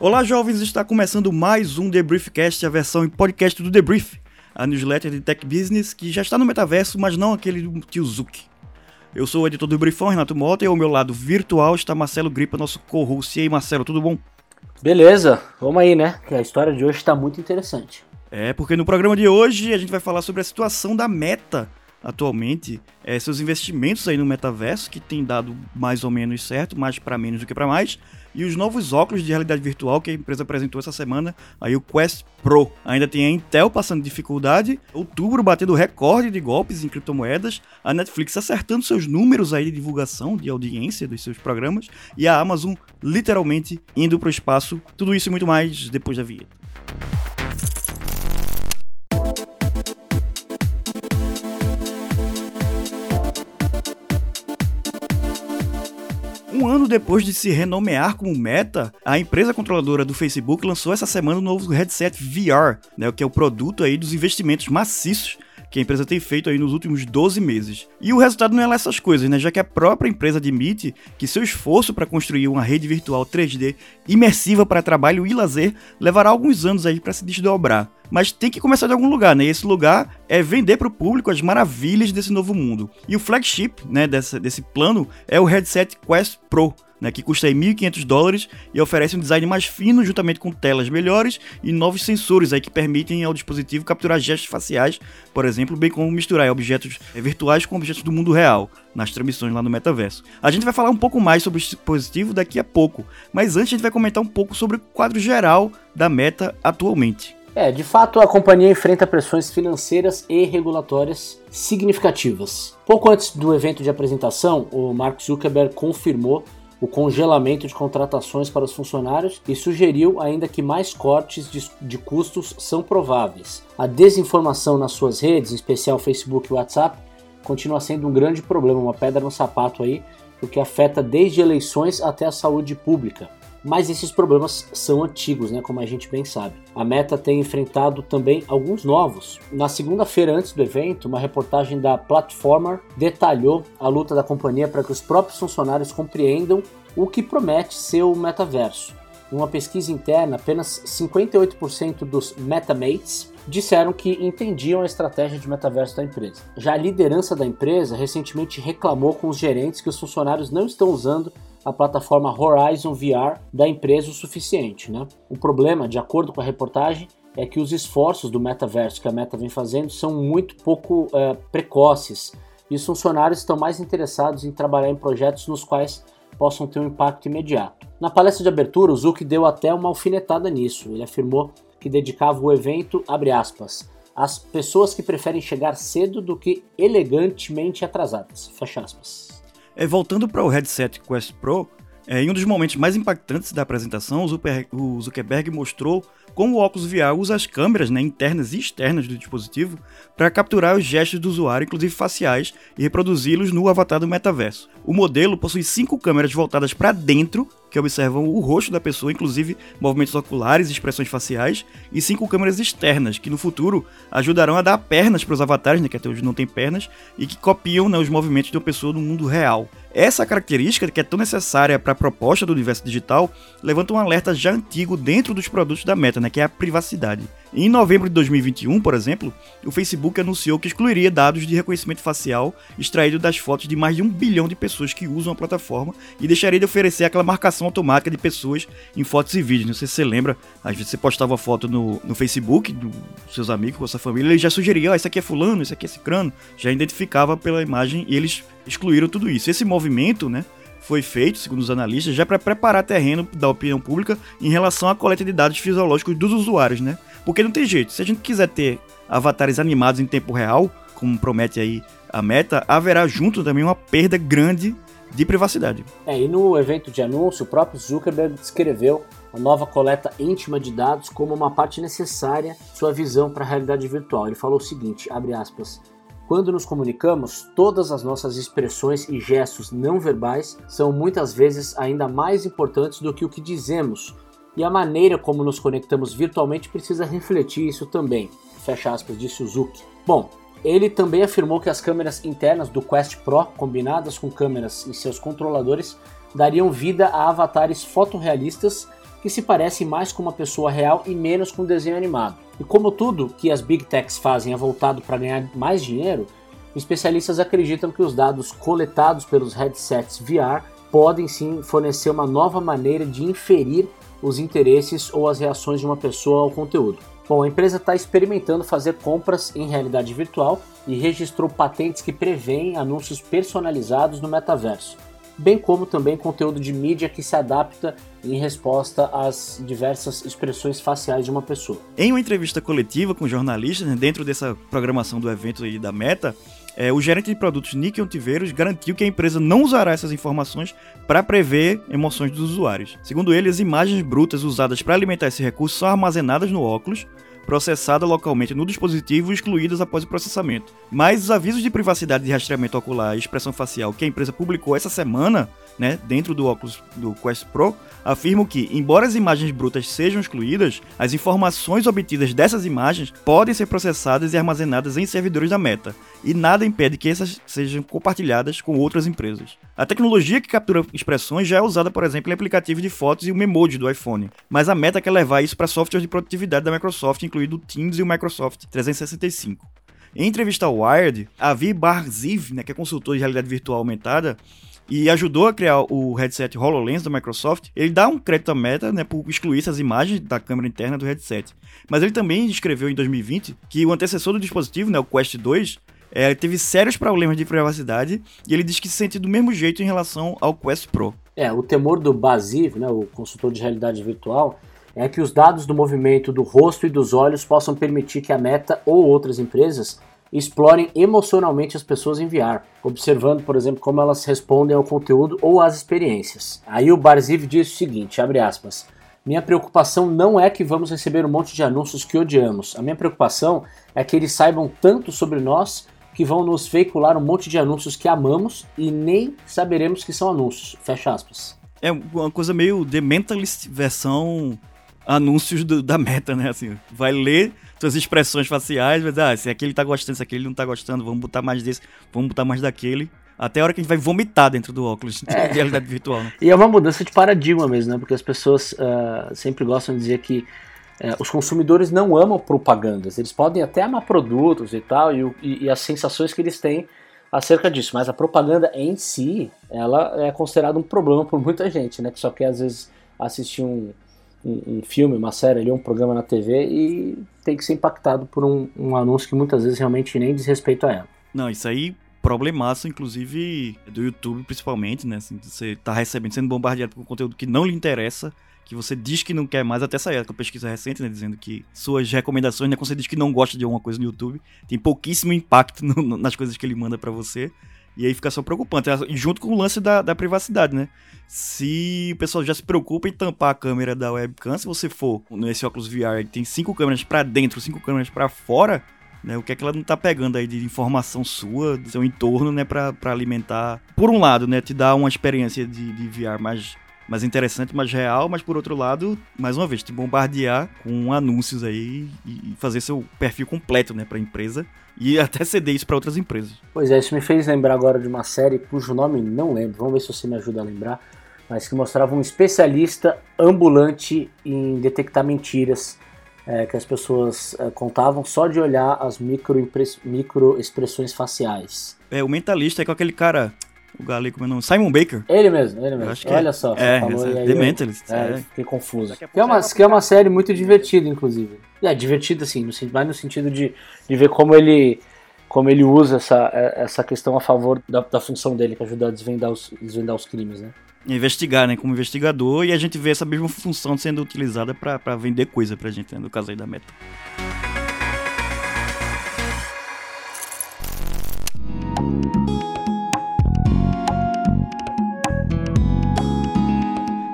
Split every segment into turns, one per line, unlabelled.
Olá, jovens! Está começando mais um Debriefcast, a versão em podcast do Debrief, a newsletter de tech business que já está no metaverso, mas não aquele do tio Zuki. Eu sou o editor do Briefão, Renato Mota, e ao meu lado virtual está Marcelo Gripa, nosso co-host. E aí, Marcelo, tudo bom?
Beleza, vamos aí, né? Que a história de hoje está muito interessante.
É, porque no programa de hoje a gente vai falar sobre a situação da Meta atualmente, é, seus investimentos aí no metaverso, que tem dado mais ou menos certo, mais para menos do que para mais, e os novos óculos de realidade virtual que a empresa apresentou essa semana, aí o Quest Pro. Ainda tem a Intel passando dificuldade, outubro batendo recorde de golpes em criptomoedas, a Netflix acertando seus números aí de divulgação, de audiência dos seus programas, e a Amazon literalmente indo para o espaço. Tudo isso e muito mais depois da vinheta. Um ano depois de se renomear como Meta, a empresa controladora do Facebook lançou essa semana o um novo headset VR, né, que é o produto aí dos investimentos maciços que a empresa tem feito aí nos últimos 12 meses. E o resultado não é lá essas coisas, né? Já que a própria empresa admite que seu esforço para construir uma rede virtual 3D imersiva para trabalho e lazer levará alguns anos aí para se desdobrar. Mas tem que começar de algum lugar, né? E esse lugar é vender para o público as maravilhas desse novo mundo. E o flagship, né, dessa, desse plano é o headset Quest Pro, né, que custa 1.500 dólares e oferece um design mais fino, juntamente com telas melhores e novos sensores aí que permitem ao dispositivo capturar gestos faciais, por exemplo, bem como misturar objetos eh, virtuais com objetos do mundo real nas transmissões lá no metaverso. A gente vai falar um pouco mais sobre o dispositivo daqui a pouco, mas antes a gente vai comentar um pouco sobre o quadro geral da Meta atualmente.
É, de fato, a companhia enfrenta pressões financeiras e regulatórias significativas. Pouco antes do evento de apresentação, o Mark Zuckerberg confirmou o congelamento de contratações para os funcionários e sugeriu ainda que mais cortes de, de, custos são prováveis. A desinformação nas suas redes, em especial Facebook e WhatsApp, continua sendo um grande problema, uma pedra no sapato aí, porque afeta desde eleições até a saúde pública. Mas esses problemas são antigos, né, como a gente bem sabe. A Meta tem enfrentado também alguns novos. Na segunda-feira antes do evento, uma reportagem da Platformer detalhou a luta da companhia para que os próprios funcionários compreendam o que promete ser o metaverso. Em uma pesquisa interna, apenas 58% dos Metamates disseram que entendiam a estratégia de metaverso da empresa. Já a liderança da empresa recentemente reclamou com os gerentes que os funcionários não estão usando a plataforma Horizon VR da empresa o suficiente. Né? O problema, de acordo com a reportagem, é que os esforços do metaverso que a Meta vem fazendo são muito pouco é, precoces e os funcionários estão mais interessados em trabalhar em projetos nos quais possam ter um impacto imediato. Na palestra de abertura, o Zuck deu até uma alfinetada nisso. Ele afirmou que dedicava o evento, abre aspas, às pessoas que preferem chegar cedo do que elegantemente atrasadas, fecha aspas.
É, voltando para o headset Quest Pro, é, em um dos momentos mais impactantes da apresentação, o Zuckerberg mostrou como o óculos VR usa as câmeras né, internas e externas do dispositivo para capturar os gestos do usuário, inclusive faciais, e reproduzi-los no avatar do metaverso. O modelo possui cinco câmeras voltadas para dentro que observam o rosto da pessoa, inclusive movimentos oculares e expressões faciais, e cinco câmeras externas, que no futuro ajudarão a dar pernas para os avatares, né, que até hoje não tem pernas, e que copiam né, os movimentos de uma pessoa no mundo real. Essa característica, que é tão necessária para a proposta do universo digital, levanta um alerta já antigo dentro dos produtos da Meta, né, que é a privacidade. Em novembro de 2021, por exemplo, o Facebook anunciou que excluiria dados de reconhecimento facial extraídos das fotos de mais de um bilhão de pessoas que usam a plataforma e deixaria de oferecer aquela marcação automática de pessoas em fotos e vídeos. Não sei se você lembra, às vezes você postava foto no, no Facebook dos seus amigos, com a sua família, ele já sugeria, oh, esse aqui é fulano, esse aqui é cicrano, já identificava pela imagem e eles excluíram tudo isso. Esse movimento, né, foi feito, segundo os analistas, já para preparar terreno da opinião pública em relação à coleta de dados fisiológicos dos usuários, né? Porque não tem jeito. Se a gente quiser ter avatares animados em tempo real, como promete aí a meta, haverá junto também uma perda grande de privacidade.
É, e no evento de anúncio, o próprio Zuckerberg descreveu a nova coleta íntima de dados como uma parte necessária sua visão para a realidade virtual. Ele falou o seguinte, abre aspas, quando nos comunicamos, todas as nossas expressões e gestos não verbais são muitas vezes ainda mais importantes do que o que dizemos, e a maneira como nos conectamos virtualmente precisa refletir isso também. Fecha aspas, disse Suzuki. Bom, Ele também afirmou que as câmeras internas do Quest Pro, combinadas com câmeras em seus controladores, dariam vida a avatares fotorrealistas que se parecem mais com uma pessoa real e menos com um desenho animado. E como tudo que as Big Techs fazem é voltado para ganhar mais dinheiro, especialistas acreditam que os dados coletados pelos headsets VR podem sim fornecer uma nova maneira de inferir os interesses ou as reações de uma pessoa ao conteúdo. Bom, a empresa está experimentando fazer compras em realidade virtual e registrou patentes que prevêem anúncios personalizados no metaverso, bem como também conteúdo de mídia que se adapta em resposta às diversas expressões faciais de uma pessoa.
Em uma entrevista coletiva com jornalistas, né, dentro dessa programação do evento da Meta, é, o gerente de produtos Nick Ontiveiros garantiu que a empresa não usará essas informações para prever emoções dos usuários. Segundo ele, as imagens brutas usadas para alimentar esse recurso são armazenadas no óculos, processadas localmente no dispositivo excluídas após o processamento. Mas os avisos de privacidade de rastreamento ocular e expressão facial que a empresa publicou essa semana, né, dentro do óculos do Quest Pro, afirmam que, embora as imagens brutas sejam excluídas, as informações obtidas dessas imagens podem ser processadas e armazenadas em servidores da Meta, e nada impede que essas sejam compartilhadas com outras empresas. A tecnologia que captura expressões já é usada, por exemplo, em aplicativos de fotos e o Memoji do iPhone, mas a Meta quer levar isso para softwares de produtividade da Microsoft, incluindo o Teams e o Microsoft 365. Em entrevista ao Wired, Avi Barziv, né, que é consultor de realidade virtual aumentada, e ajudou a criar o headset HoloLens da Microsoft, ele dá um crédito à Meta né, por excluir essas imagens da câmera interna do headset. Mas ele também escreveu em 2020 que o antecessor do dispositivo, né, o Quest 2, é, teve sérios problemas de privacidade e ele diz que se sente do mesmo jeito em relação ao Quest Pro.
É, o temor do Basiv, né, o consultor de realidade virtual, é que os dados do movimento do rosto e dos olhos possam permitir que a Meta ou outras empresas explorem emocionalmente as pessoas em VR, observando, por exemplo, como elas respondem ao conteúdo ou às experiências. Aí o Barziv diz o seguinte, abre aspas, minha preocupação não é que vamos receber um monte de anúncios que odiamos. A minha preocupação é que eles saibam tanto sobre nós que vão nos veicular um monte de anúncios que amamos e nem saberemos que são anúncios. Fecha aspas.
É uma coisa meio The Mentalist versão anúncios do, da meta, né? Assim, vai ler suas expressões faciais, mas ah, se aquele tá gostando, se aquele não tá gostando, vamos botar mais desse, vamos botar mais daquele. Até a hora que a gente vai vomitar dentro do óculos é. de realidade virtual. Né?
E é uma mudança de paradigma mesmo, né? Porque as pessoas uh, sempre gostam de dizer que uh, os consumidores não amam propagandas. Eles podem até amar produtos e tal, e, e, e as sensações que eles têm acerca disso. Mas a propaganda em si, ela é considerada um problema por muita gente, né? Que só quer às vezes assistir um, um, um, filme, uma série ali, um programa na TV e tem que ser impactado por um, um anúncio que muitas vezes realmente nem diz respeito a ela.
Não, isso aí problemaço, inclusive do YouTube principalmente, né? Assim, você tá recebendo, sendo bombardeado por conteúdo que não lhe interessa, que você diz que não quer mais, até sair com pesquisa recente, né? Dizendo que suas recomendações, né? Quando você diz que não gosta de alguma coisa no YouTube, tem pouquíssimo impacto no, nas coisas que ele manda para você. E aí fica só preocupante. E junto com o lance da, da privacidade, né? Se o pessoal já se preocupa em tampar a câmera da webcam, se você for nesse óculos VR tem cinco câmeras para dentro, cinco câmeras para fora, né? O que é que ela não tá pegando aí de informação sua, do seu entorno, né? Pra, alimentar. Por um lado, né? Te dar uma experiência de, de VR mais mais interessante, mais real, mas por outro lado, mais uma vez, te bombardear com anúncios aí e fazer seu perfil completo, né, para a empresa e até ceder isso para outras empresas.
Pois é, isso me fez lembrar agora de uma série cujo nome não lembro. Vamos ver se você me ajuda a lembrar, mas que mostrava um especialista ambulante em detectar mentiras é, que as pessoas é, contavam só de olhar as micro, micro expressões faciais.
É, o mentalista é com aquele cara o galego, como é o nome? Simon Baker.
Ele mesmo, ele mesmo. Olha
é.
só,
é, falou é, The Mentalist.
É, é. Fiquei confuso. Que é, uma, que é uma série muito divertida, inclusive. É, divertida assim, no, mais no sentido de, de ver como ele como ele usa essa, é, essa questão a favor da, da função dele, que ajuda a desvendar os, desvendar os crimes, né?
Investigar, né? Como investigador, e a gente vê essa mesma função sendo utilizada para vender coisa pra gente, né? No caso aí da Meta.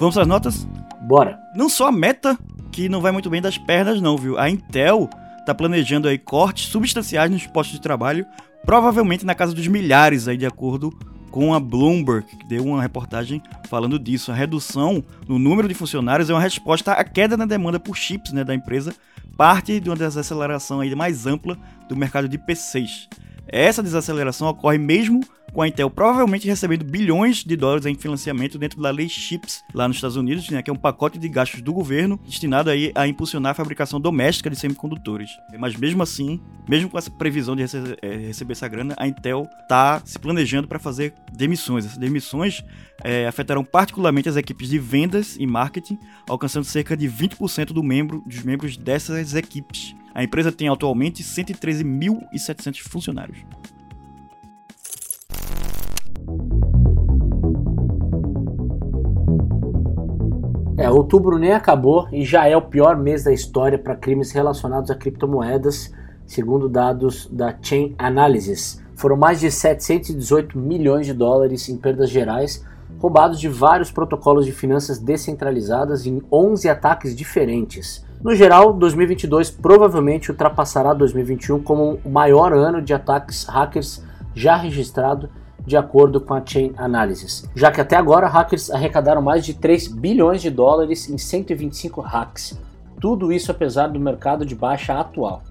Vamos às notas?
Bora.
Não só a meta, que não vai muito bem das pernas, não, viu? A Intel tá planejando aí cortes substanciais nos postos de trabalho, provavelmente na casa dos milhares aí, de acordo com a Bloomberg, que deu uma reportagem falando disso. A redução no número de funcionários é uma resposta à queda na demanda por chips né, da empresa, parte de uma desaceleração aí mais ampla do mercado de PCs. Essa desaceleração ocorre mesmo com a Intel provavelmente recebendo bilhões de dólares em financiamento dentro da lei CHIPS lá nos Estados Unidos, né, que é um pacote de gastos do governo destinado aí a impulsionar a fabricação doméstica de semicondutores. Mas mesmo assim, mesmo com essa previsão de rece é, receber essa grana, a Intel está se planejando para fazer demissões. Essas demissões é, afetarão particularmente as equipes de vendas e marketing, alcançando cerca de 20% do membro, dos membros dessas equipes. A empresa tem atualmente 113.700 funcionários.
É, outubro nem acabou e já é o pior mês da história para crimes relacionados a criptomoedas, segundo dados da Chain Analysis. Foram mais de 718 milhões de dólares em perdas gerais, roubados de vários protocolos de finanças descentralizadas em 11 ataques diferentes. No geral, 2022 provavelmente ultrapassará 2021 como o maior ano de ataques hackers já registrado de acordo com a Chain Analysis, já que até agora hackers arrecadaram mais de 3 bilhões de dólares em 125 hacks. Tudo isso apesar do mercado de baixa atual.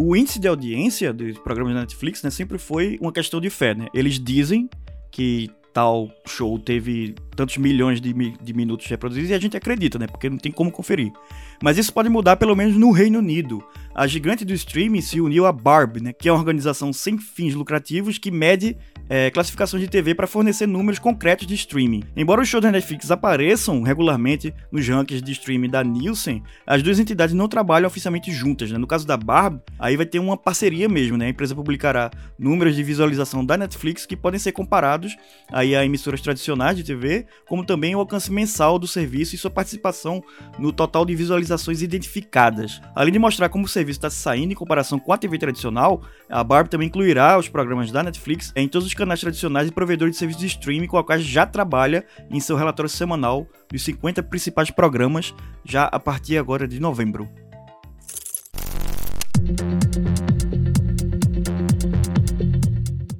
O índice de audiência dos programas da Netflix né, sempre foi uma questão de fé. Né? Eles dizem que tal show teve tantos milhões de, de minutos reproduzidos e a gente acredita, né? Porque não tem como conferir. Mas isso pode mudar pelo menos no Reino Unido. A gigante do streaming se uniu à Barb, né? Que é uma organização sem fins lucrativos que mede é, classificações de TV para fornecer números concretos de streaming. Embora os shows da Netflix apareçam regularmente nos rankings de streaming da Nielsen, as duas entidades não trabalham oficialmente juntas. Né? No caso da Barb, aí vai ter uma parceria mesmo. Né? A empresa publicará números de visualização da Netflix que podem ser comparados aí a emissoras tradicionais de TV, como também o alcance mensal do serviço e sua participação no total de visualizações identificadas. Além de mostrar como o serviço está saindo em comparação com a TV tradicional, a Barb também incluirá os programas da Netflix em todos os canais tradicionais e provedores de serviços de streaming com a qual já trabalha em seu relatório semanal dos 50 principais programas, já a partir agora de novembro.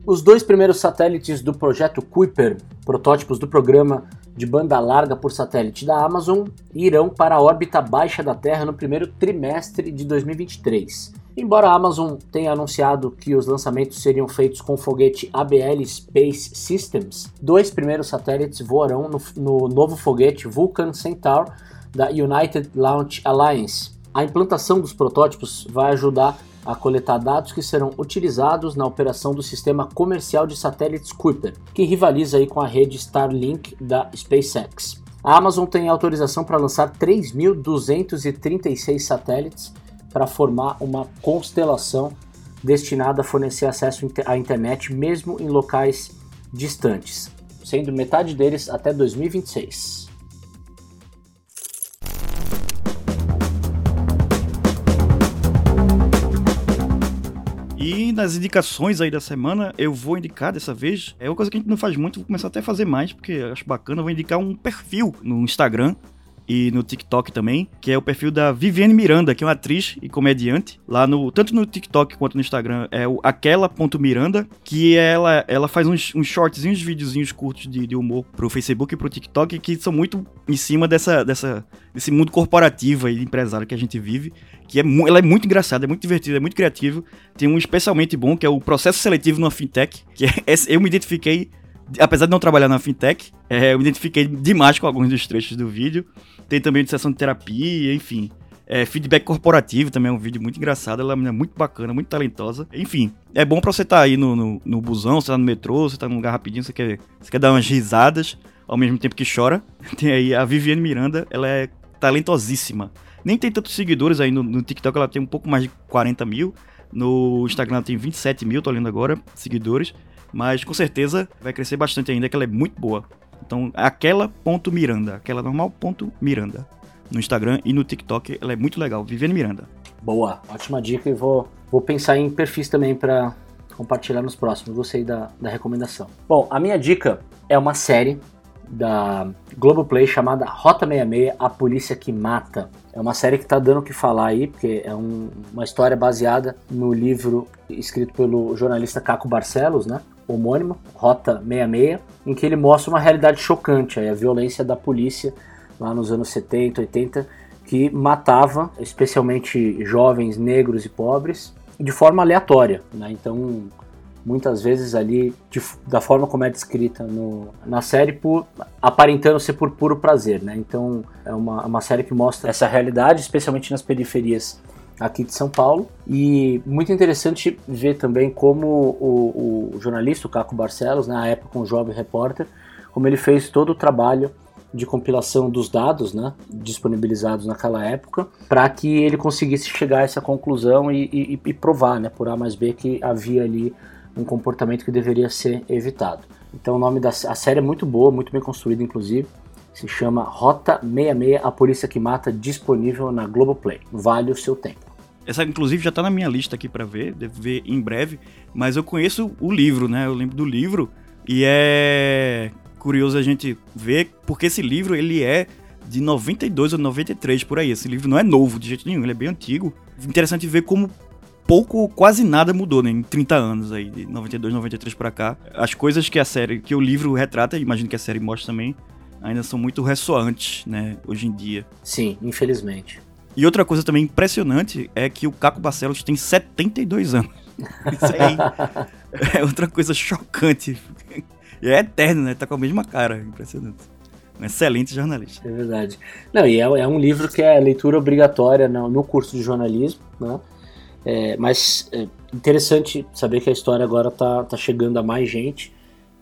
Os dois primeiros satélites do projeto Kuiper, protótipos do programa de banda larga por satélite da Amazon, irão para a órbita baixa da Terra no primeiro trimestre de 2023. Embora a Amazon tenha anunciado que os lançamentos seriam feitos com foguete ABL Space Systems, dois primeiros satélites voarão no, no novo foguete Vulcan Centaur da United Launch Alliance. A implantação dos protótipos vai ajudar a coletar dados que serão utilizados na operação do sistema comercial de satélites Kuiper, que rivaliza aí com a rede Starlink da SpaceX. A Amazon tem autorização para lançar 3.236 satélites para formar uma constelação destinada a fornecer acesso à internet mesmo em locais distantes, sendo metade deles até 2026.
E nas indicações aí da semana, eu vou indicar dessa vez, é uma coisa que a gente não faz muito, vou começar até a fazer mais, porque acho bacana, eu vou indicar um perfil no Instagram e no TikTok também, que é o perfil da Viviane Miranda, que é uma atriz e comediante, lá no tanto no TikTok quanto no Instagram, é o aquela.miranda, que ela ela faz uns, uns shortzinhos, videozinhos curtos de, de humor pro Facebook e pro TikTok que são muito em cima dessa, dessa desse mundo corporativo e empresário que a gente vive, que é ela é muito engraçada, é muito divertida, é muito criativo. Tem um especialmente bom que é o processo seletivo numa fintech, que é, eu me identifiquei apesar de não trabalhar na fintech, é, eu me identifiquei demais com alguns dos trechos do vídeo. Tem também de sessão de terapia, enfim. É, feedback corporativo também é um vídeo muito engraçado. Ela é muito bacana, muito talentosa. Enfim, é bom pra você estar tá aí no, no, no, busão, você tá no metrô, você tá num lugar rapidinho, você quer, você quer dar umas risadas ao mesmo tempo que chora. Tem aí a Viviane Miranda, ela é talentosíssima. Nem tem tantos seguidores aí no, no TikTok, ela tem um pouco mais de 40 mil. No Instagram ela tem 27 mil, tô olhando agora, seguidores. Mas com certeza vai crescer bastante ainda, que ela é muito boa. Então, aquela ponto Miranda, aquela normal ponto Miranda. No Instagram e no TikTok, ela é muito legal. Viviane Miranda.
Boa, ótima dica e vou, vou pensar em perfis também para compartilhar nos próximos. Gostei da, da recomendação. Bom, a minha dica é uma série da Globoplay chamada Rota 66, A Polícia que Mata. É uma série que está dando o que falar aí, porque é um, uma história baseada no livro escrito pelo jornalista Caco Barcelos, né? Homônimo, Rota 66, em que ele mostra uma realidade chocante, a violência da polícia lá nos anos 70, 80, que matava especialmente jovens negros e pobres de forma aleatória. Né? Então, muitas vezes ali, de, da forma como é descrita no, na série, por, aparentando ser por puro prazer. Né? Então, é uma, uma série que mostra essa realidade, especialmente nas periferias aqui de São Paulo. E muito interessante ver também como o, o jornalista, o Caco Barcelos, na né, época um jovem repórter, como ele fez todo o trabalho de compilação dos dados né, disponibilizados naquela época, para que ele conseguisse chegar a essa conclusão e, e, e, provar, né, por A mais B, que havia ali um comportamento que deveria ser evitado. Então o nome da a série é muito boa, muito bem construída, inclusive. Se chama Rota 66, a polícia que mata, disponível na Globoplay. Vale o seu tempo.
Essa, inclusive, já tá na minha lista aqui para ver, devo ver em breve. Mas eu conheço o livro, né? Eu lembro do livro. E é curioso a gente ver, porque esse livro, ele é de 92 ou 93, por aí. Esse livro não é novo de jeito nenhum, ele é bem antigo. Interessante ver como pouco, quase nada mudou, né? Em 30 anos aí, de 92, 93 para cá. As coisas que a série, que o livro retrata, imagino que a série mostra também, ainda são muito ressoantes, né? Hoje em dia.
Sim, infelizmente.
E outra coisa também impressionante é que o Caco Barcelos tem 72 anos. Isso aí é outra coisa chocante. E é eterno, né? Tá com a mesma cara. Impressionante. Um excelente jornalista.
É verdade. Não, e é, é um livro que é leitura obrigatória no, no curso de jornalismo, né? É, mas é interessante saber que a história agora tá, tá chegando a mais gente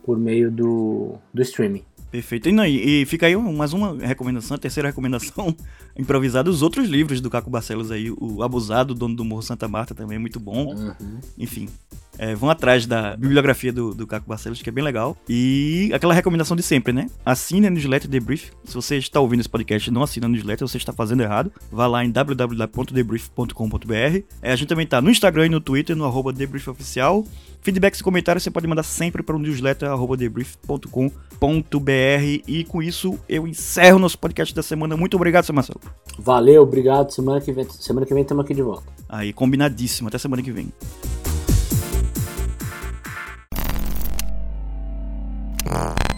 por meio do, do streaming.
Perfeito. E, não, e, fica aí mais uma recomendação, a terceira recomendação improvisada, os outros livros do Caco Barcelos aí, o Abusado, Dono do Morro Santa Marta também é muito bom. Uhum. Enfim, é, vão atrás da bibliografia do, do Caco Barcelos, que é bem legal. E aquela recomendação de sempre, né? Assine a newsletter Debrief. Se você está ouvindo esse podcast e não assina a newsletter, você está fazendo errado. Vá lá em www.debrief.com.br. É, a gente também está no Instagram e no Twitter, no arroba debriefoficial. Feedbacks e comentários você pode mandar sempre para o newsletter.debrief.com.br. E com isso eu encerro nosso podcast da semana. Muito obrigado, seu Marcelo.
Valeu, obrigado. Semana que vem, semana que vem estamos aqui de volta.
Aí, combinadíssimo. Até semana que vem. nada.